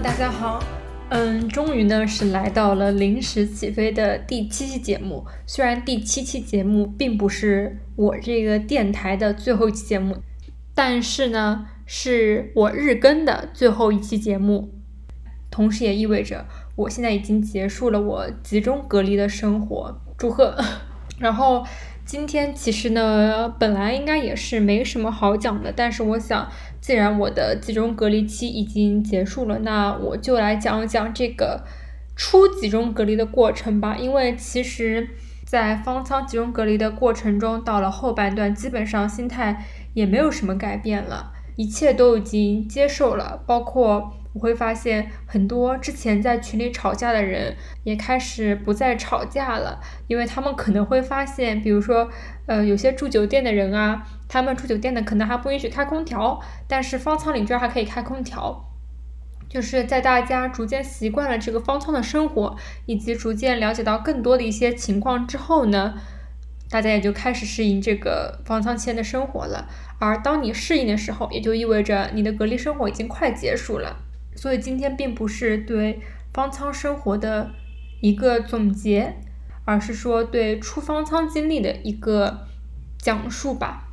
大家好。嗯，终于呢是来到了临时起飞的第七期节目。虽然第七期节目并不是我这个电台的最后一期节目，但是呢是我日更的最后一期节目。同时也意味着我现在已经结束了我集中隔离的生活。祝贺！然后。今天其实呢，本来应该也是没什么好讲的，但是我想，既然我的集中隔离期已经结束了，那我就来讲一讲这个出集中隔离的过程吧。因为其实，在方舱集中隔离的过程中，到了后半段，基本上心态也没有什么改变了，一切都已经接受了，包括。我会发现很多之前在群里吵架的人也开始不再吵架了，因为他们可能会发现，比如说，呃，有些住酒店的人啊，他们住酒店的可能还不允许开空调，但是方舱里居然还可以开空调。就是在大家逐渐习惯了这个方舱的生活，以及逐渐了解到更多的一些情况之后呢，大家也就开始适应这个方舱期间的生活了。而当你适应的时候，也就意味着你的隔离生活已经快结束了。所以今天并不是对方舱生活的一个总结，而是说对出方舱经历的一个讲述吧。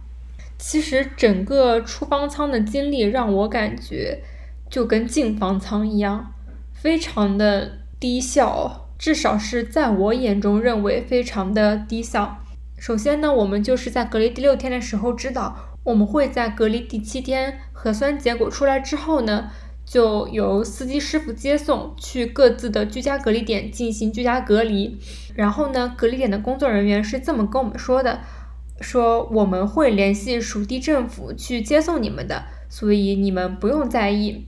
其实整个出方舱的经历让我感觉就跟进方舱一样，非常的低效，至少是在我眼中认为非常的低效。首先呢，我们就是在隔离第六天的时候知道，我们会在隔离第七天核酸结果出来之后呢。就由司机师傅接送去各自的居家隔离点进行居家隔离，然后呢，隔离点的工作人员是这么跟我们说的：说我们会联系属地政府去接送你们的，所以你们不用在意。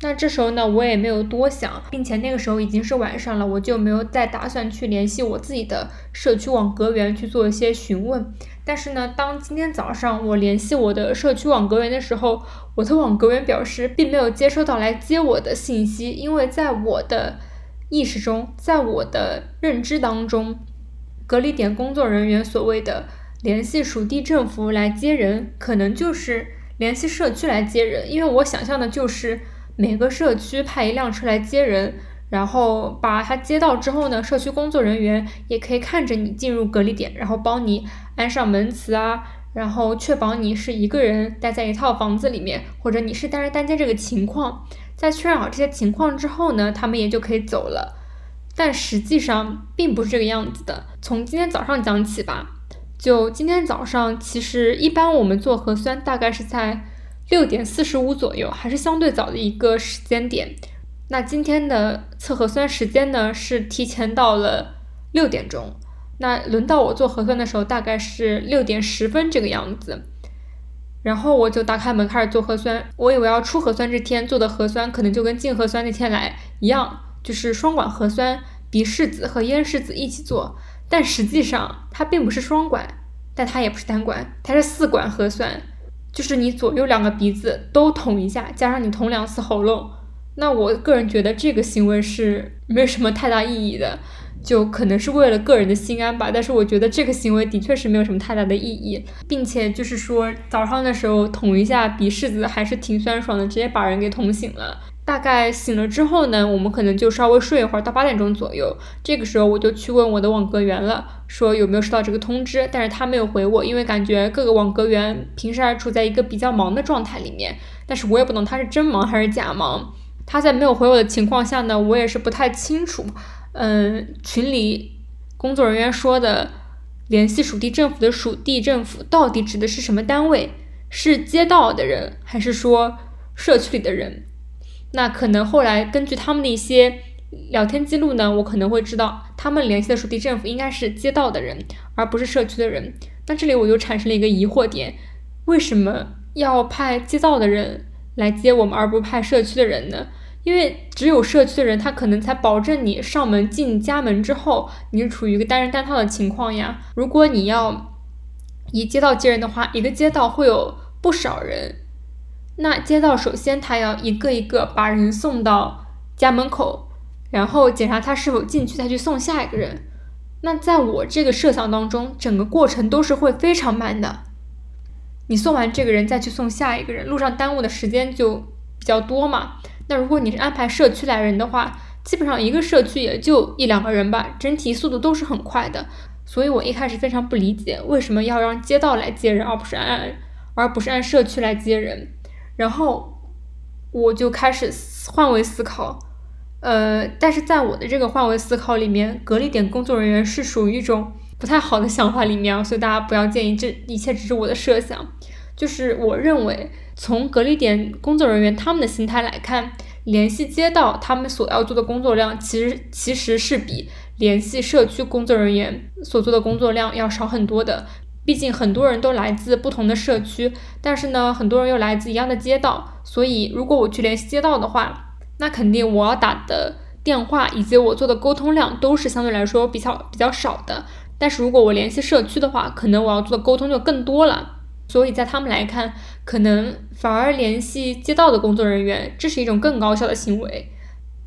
那这时候呢，我也没有多想，并且那个时候已经是晚上了，我就没有再打算去联系我自己的社区网格员去做一些询问。但是呢，当今天早上我联系我的社区网格员的时候，我的网格员表示并没有接收到来接我的信息，因为在我的意识中，在我的认知当中，隔离点工作人员所谓的联系属地政府来接人，可能就是联系社区来接人，因为我想象的就是每个社区派一辆车来接人。然后把他接到之后呢，社区工作人员也可以看着你进入隔离点，然后帮你安上门磁啊，然后确保你是一个人待在一套房子里面，或者你是单人单间这个情况。在确认好这些情况之后呢，他们也就可以走了。但实际上并不是这个样子的。从今天早上讲起吧，就今天早上，其实一般我们做核酸大概是在六点四十五左右，还是相对早的一个时间点。那今天的测核酸时间呢是提前到了六点钟，那轮到我做核酸的时候大概是六点十分这个样子，然后我就打开门开始做核酸。我以为要出核酸这天做的核酸可能就跟进核酸那天来一样，就是双管核酸，鼻拭子和咽拭子一起做，但实际上它并不是双管，但它也不是单管，它是四管核酸，就是你左右两个鼻子都捅一下，加上你捅两次喉咙。那我个人觉得这个行为是没有什么太大意义的，就可能是为了个人的心安吧。但是我觉得这个行为的确是没有什么太大的意义，并且就是说早上的时候捅一下鼻拭子还是挺酸爽的，直接把人给捅醒了。大概醒了之后呢，我们可能就稍微睡一会儿，到八点钟左右。这个时候我就去问我的网格员了，说有没有收到这个通知，但是他没有回我，因为感觉各个网格员平时还处在一个比较忙的状态里面。但是我也不懂他是真忙还是假忙。他在没有回我的情况下呢，我也是不太清楚。嗯，群里工作人员说的联系属地政府的属地政府到底指的是什么单位？是街道的人，还是说社区里的人？那可能后来根据他们的一些聊天记录呢，我可能会知道他们联系的属地政府应该是街道的人，而不是社区的人。那这里我就产生了一个疑惑点：为什么要派街道的人来接我们，而不派社区的人呢？因为只有社区的人，他可能才保证你上门进家门之后，你是处于一个单人单套的情况呀。如果你要以街道接人的话，一个街道会有不少人，那街道首先他要一个一个把人送到家门口，然后检查他是否进去，再去送下一个人。那在我这个设想当中，整个过程都是会非常慢的。你送完这个人，再去送下一个人，路上耽误的时间就比较多嘛。那如果你是安排社区来人的话，基本上一个社区也就一两个人吧，整体速度都是很快的。所以我一开始非常不理解，为什么要让街道来接人，而不是按而不是按社区来接人。然后我就开始换位思考，呃，但是在我的这个换位思考里面，隔离点工作人员是属于一种不太好的想法里面，所以大家不要建议，这一切只是我的设想。就是我认为，从隔离点工作人员他们的心态来看，联系街道他们所要做的工作量，其实其实是比。联系社区工作人员所做的工作量要少很多的，毕竟很多人都来自不同的社区，但是呢，很多人又来自一样的街道，所以如果我去联系街道的话，那肯定我要打的电话以及我做的沟通量都是相对来说比较比较少的。但是如果我联系社区的话，可能我要做的沟通就更多了。所以在他们来看，可能反而联系街道的工作人员，这是一种更高效的行为。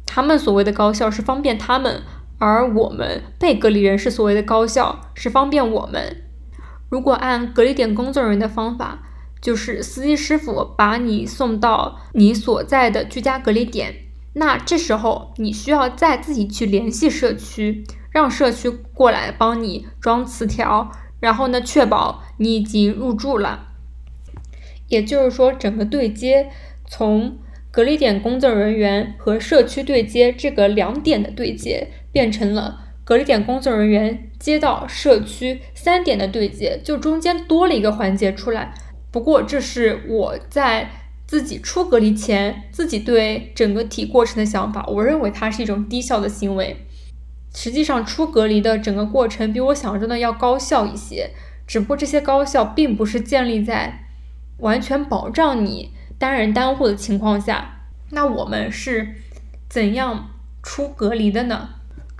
他们所谓的高效是方便他们。而我们被隔离人士所谓的高效是方便我们。如果按隔离点工作人员的方法，就是司机师傅把你送到你所在的居家隔离点，那这时候你需要再自己去联系社区，让社区过来帮你装磁条，然后呢确保你已经入住了。也就是说，整个对接从隔离点工作人员和社区对接这个两点的对接。变成了隔离点工作人员、街道、社区三点的对接，就中间多了一个环节出来。不过，这是我在自己出隔离前自己对整个体过程的想法。我认为它是一种低效的行为。实际上，出隔离的整个过程比我想象中的要高效一些。只不过这些高效并不是建立在完全保障你单人单户的情况下。那我们是怎样出隔离的呢？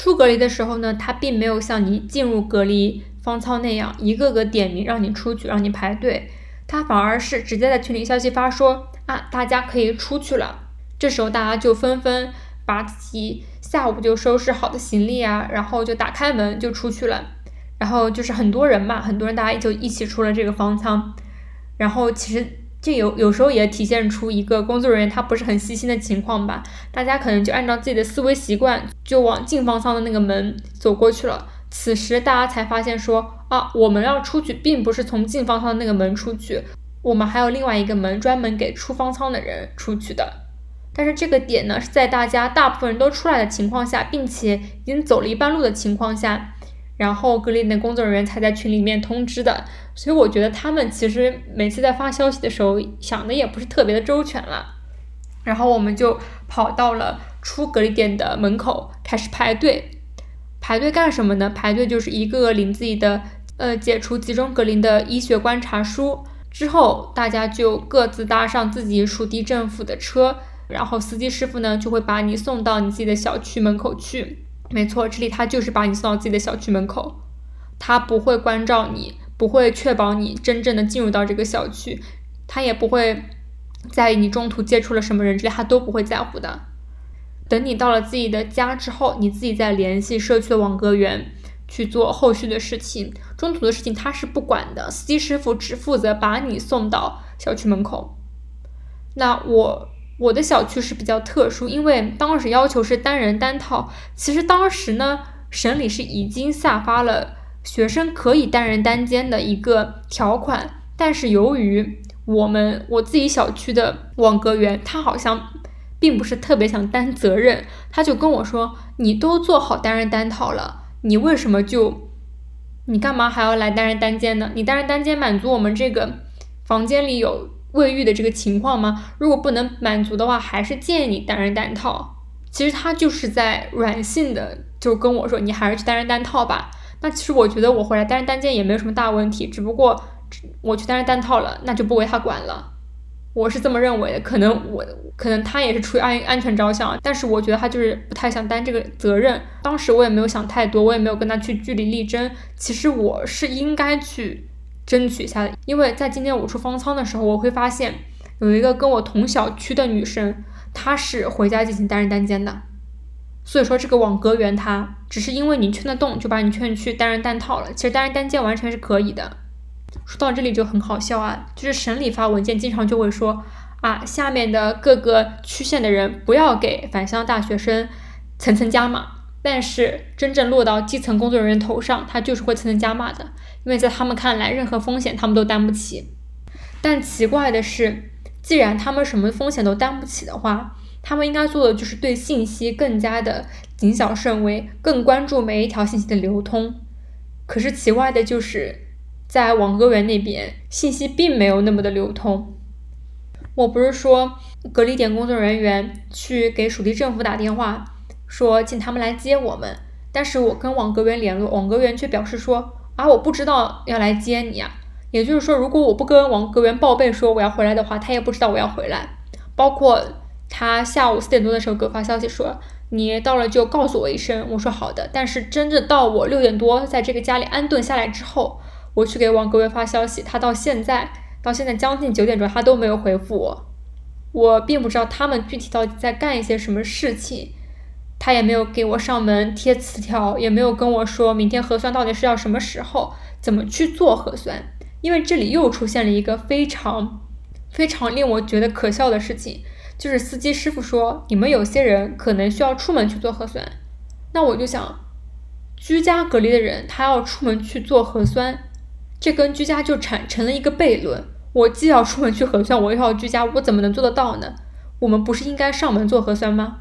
出隔离的时候呢，他并没有像你进入隔离方舱那样一个个点名让你出去，让你排队，他反而是直接在群里消息发说啊，大家可以出去了。这时候大家就纷纷把自己下午就收拾好的行李啊，然后就打开门就出去了。然后就是很多人嘛，很多人大家就一起出了这个方舱。然后其实。这有有时候也体现出一个工作人员他不是很细心的情况吧？大家可能就按照自己的思维习惯，就往进方舱的那个门走过去了。此时大家才发现说啊，我们要出去，并不是从进方舱的那个门出去，我们还有另外一个门专门给出方舱的人出去的。但是这个点呢，是在大家大部分人都出来的情况下，并且已经走了一半路的情况下。然后隔离的工作人员才在群里面通知的，所以我觉得他们其实每次在发消息的时候想的也不是特别的周全了。然后我们就跑到了出隔离点的门口开始排队，排队干什么呢？排队就是一个个领自己的呃解除集中隔离的医学观察书，之后大家就各自搭上自己属地政府的车，然后司机师傅呢就会把你送到你自己的小区门口去。没错，这里他就是把你送到自己的小区门口，他不会关照你，不会确保你真正的进入到这个小区，他也不会在意你中途接触了什么人之类，他都不会在乎的。等你到了自己的家之后，你自己再联系社区的网格员去做后续的事情，中途的事情他是不管的，司机师傅只负责把你送到小区门口。那我。我的小区是比较特殊，因为当时要求是单人单套。其实当时呢，省里是已经下发了学生可以单人单间的一个条款，但是由于我们我自己小区的网格员他好像并不是特别想担责任，他就跟我说：“你都做好单人单套了，你为什么就你干嘛还要来单人单间呢？你单人单间满足我们这个房间里有。”卫浴的这个情况吗？如果不能满足的话，还是建议你单人单套。其实他就是在软性的就跟我说，你还是去单人单套吧。那其实我觉得我回来单人单间也没有什么大问题，只不过我去单人单套了，那就不归他管了。我是这么认为的。可能我可能他也是出于安安全着想，但是我觉得他就是不太想担这个责任。当时我也没有想太多，我也没有跟他去据理力争。其实我是应该去。争取一下，因为在今天我出方舱的时候，我会发现有一个跟我同小区的女生，她是回家进行单人单间的，所以说这个网格员他只是因为你劝得动，就把你劝去单人单套了。其实单人单间完全是可以的。说到这里就很好笑啊，就是省里发文件经常就会说啊，下面的各个区县的人不要给返乡大学生层层加码。但是真正落到基层工作人员头上，他就是会层层加码的，因为在他们看来，任何风险他们都担不起。但奇怪的是，既然他们什么风险都担不起的话，他们应该做的就是对信息更加的谨小慎微，更关注每一条信息的流通。可是奇怪的就是，在网格员那边，信息并没有那么的流通。我不是说隔离点工作人员去给属地政府打电话，说请他们来接我们，但是我跟网格员联络，网格员却表示说啊，我不知道要来接你啊。也就是说，如果我不跟王格源报备说我要回来的话，他也不知道我要回来。包括他下午四点多的时候给我发消息说，你到了就告诉我一声。我说好的。但是真正到我六点多在这个家里安顿下来之后，我去给王格源发消息，他到现在。到现在将近九点钟，他都没有回复我。我并不知道他们具体到底在干一些什么事情，他也没有给我上门贴磁条，也没有跟我说明天核酸到底是要什么时候，怎么去做核酸。因为这里又出现了一个非常非常令我觉得可笑的事情，就是司机师傅说你们有些人可能需要出门去做核酸。那我就想，居家隔离的人他要出门去做核酸。这跟居家就产成了一个悖论。我既要出门去核酸，我又要居家，我怎么能做得到呢？我们不是应该上门做核酸吗？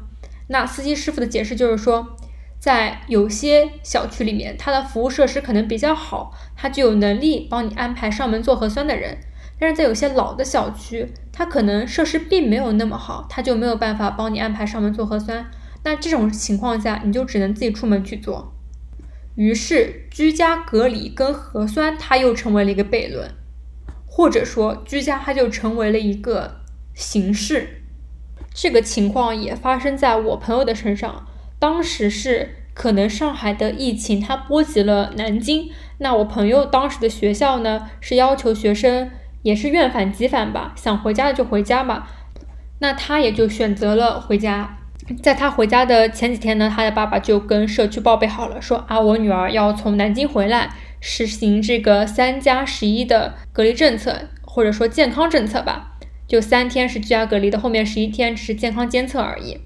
那司机师傅的解释就是说，在有些小区里面，它的服务设施可能比较好，他就有能力帮你安排上门做核酸的人。但是在有些老的小区，他可能设施并没有那么好，他就没有办法帮你安排上门做核酸。那这种情况下，你就只能自己出门去做。于是，居家隔离跟核酸，它又成为了一个悖论，或者说，居家它就成为了一个形式。这个情况也发生在我朋友的身上。当时是可能上海的疫情它波及了南京，那我朋友当时的学校呢是要求学生也是愿返即返吧，想回家的就回家吧，那他也就选择了回家。在他回家的前几天呢，他的爸爸就跟社区报备好了，说啊，我女儿要从南京回来，实行这个三加十一的隔离政策，或者说健康政策吧，就三天是居家隔离的，后面十一天只是健康监测而已。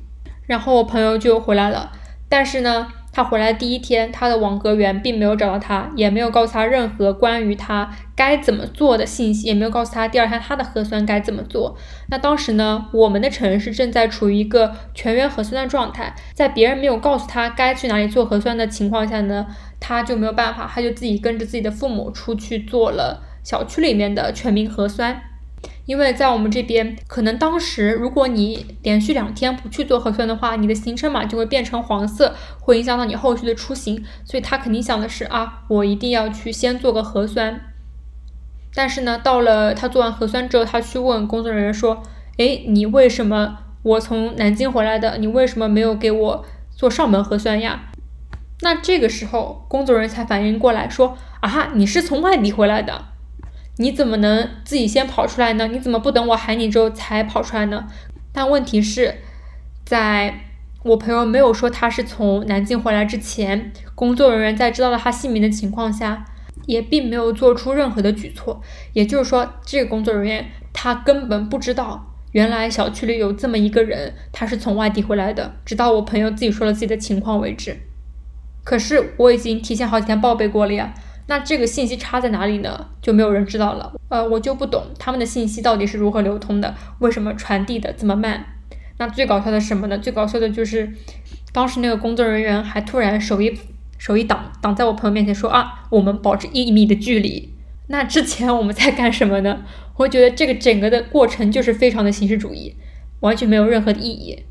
然后我朋友就回来了，但是呢。他回来第一天，他的网格员并没有找到他，也没有告诉他任何关于他该怎么做的信息，也没有告诉他第二天他的核酸该怎么做。那当时呢，我们的城市正在处于一个全员核酸的状态，在别人没有告诉他该去哪里做核酸的情况下呢，他就没有办法，他就自己跟着自己的父母出去做了小区里面的全民核酸。因为在我们这边，可能当时如果你连续两天不去做核酸的话，你的行程码就会变成黄色，会影响到你后续的出行。所以他肯定想的是啊，我一定要去先做个核酸。但是呢，到了他做完核酸之后，他去问工作人员说：“哎，你为什么我从南京回来的，你为什么没有给我做上门核酸呀？”那这个时候，工作人员才反应过来，说：“啊，你是从外地回来的。”你怎么能自己先跑出来呢？你怎么不等我喊你之后才跑出来呢？但问题是，在我朋友没有说他是从南京回来之前，工作人员在知道了他姓名的情况下，也并没有做出任何的举措。也就是说，这个工作人员他根本不知道，原来小区里有这么一个人，他是从外地回来的，直到我朋友自己说了自己的情况为止。可是我已经提前好几天报备过了呀。那这个信息差在哪里呢？就没有人知道了。呃，我就不懂他们的信息到底是如何流通的，为什么传递的这么慢？那最搞笑的是什么呢？最搞笑的就是，当时那个工作人员还突然手一手一挡，挡在我朋友面前说啊，我们保持一米的距离。那之前我们在干什么呢？我觉得这个整个的过程就是非常的形式主义，完全没有任何的意义。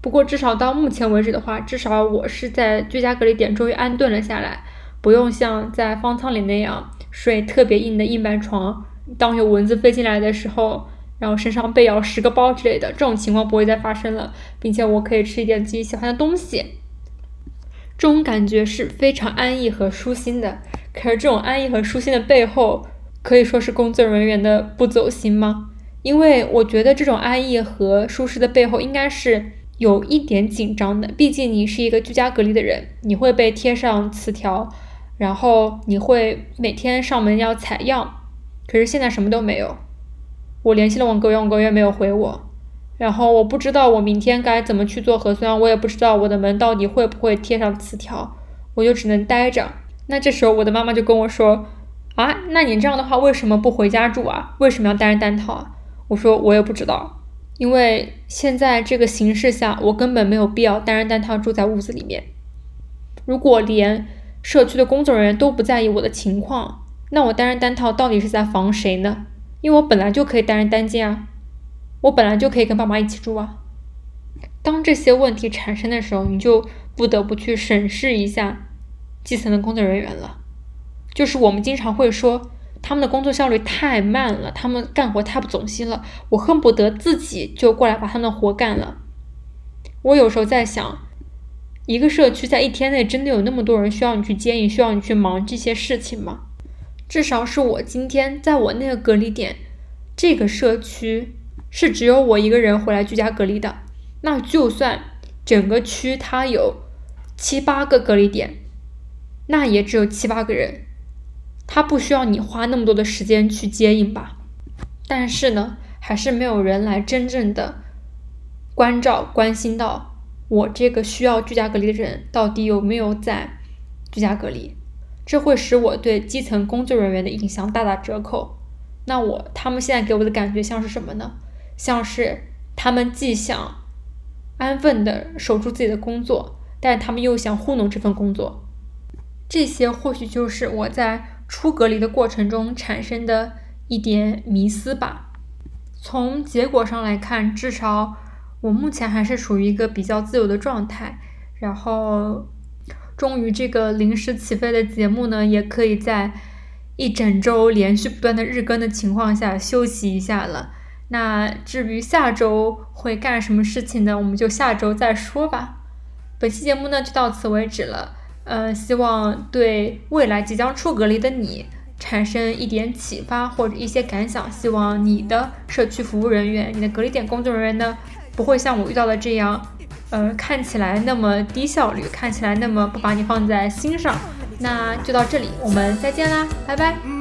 不过至少到目前为止的话，至少我是在居家隔离点终于安顿了下来。不用像在方舱里那样睡特别硬的硬板床，当有蚊子飞进来的时候，然后身上被咬十个包之类的，这种情况不会再发生了，并且我可以吃一点自己喜欢的东西，这种感觉是非常安逸和舒心的。可是这种安逸和舒心的背后，可以说是工作人员的不走心吗？因为我觉得这种安逸和舒适的背后，应该是有一点紧张的，毕竟你是一个居家隔离的人，你会被贴上磁条。然后你会每天上门要采样，可是现在什么都没有。我联系了网格员，网格员没有回我。然后我不知道我明天该怎么去做核酸，我也不知道我的门到底会不会贴上磁条，我就只能待着。那这时候我的妈妈就跟我说：“啊，那你这样的话为什么不回家住啊？为什么要单人单套啊？”我说：“我也不知道，因为现在这个形势下，我根本没有必要单人单套住在屋子里面。如果连社区的工作人员都不在意我的情况，那我单人单套到底是在防谁呢？因为我本来就可以单人单间啊。”我本来就可以跟爸妈一起住啊。当这些问题产生的时候，你就不得不去审视一下基层的工作人员了。就是我们经常会说，他们的工作效率太慢了，他们干活太不走心了，我恨不得自己就过来把他们的活干了。我有时候在想，一个社区在一天内真的有那么多人需要你去接应，需要你去忙这些事情吗？至少是我今天在我那个隔离点，这个社区。是只有我一个人回来居家隔离的，那就算整个区它有七八个隔离点，那也只有七八个人，他不需要你花那么多的时间去接应吧？但是呢，还是没有人来真正的关照、关心到我这个需要居家隔离的人到底有没有在居家隔离，这会使我对基层工作人员的印象大打折扣。那我他们现在给我的感觉像是什么呢？像是他们既想安分的守住自己的工作，但他们又想糊弄这份工作，这些或许就是我在出隔离的过程中产生的一点迷思吧。从结果上来看，至少我目前还是处于一个比较自由的状态。然后，终于这个临时起飞的节目呢，也可以在一整周连续不断的日更的情况下休息一下了。那至于下周会干什么事情呢？我们就下周再说吧。本期节目呢就到此为止了。呃，希望对未来即将出隔离的你产生一点启发或者一些感想。希望你的社区服务人员、你的隔离点工作人员呢，不会像我遇到的这样，呃，看起来那么低效率，看起来那么不把你放在心上。那就到这里，我们再见啦，拜拜。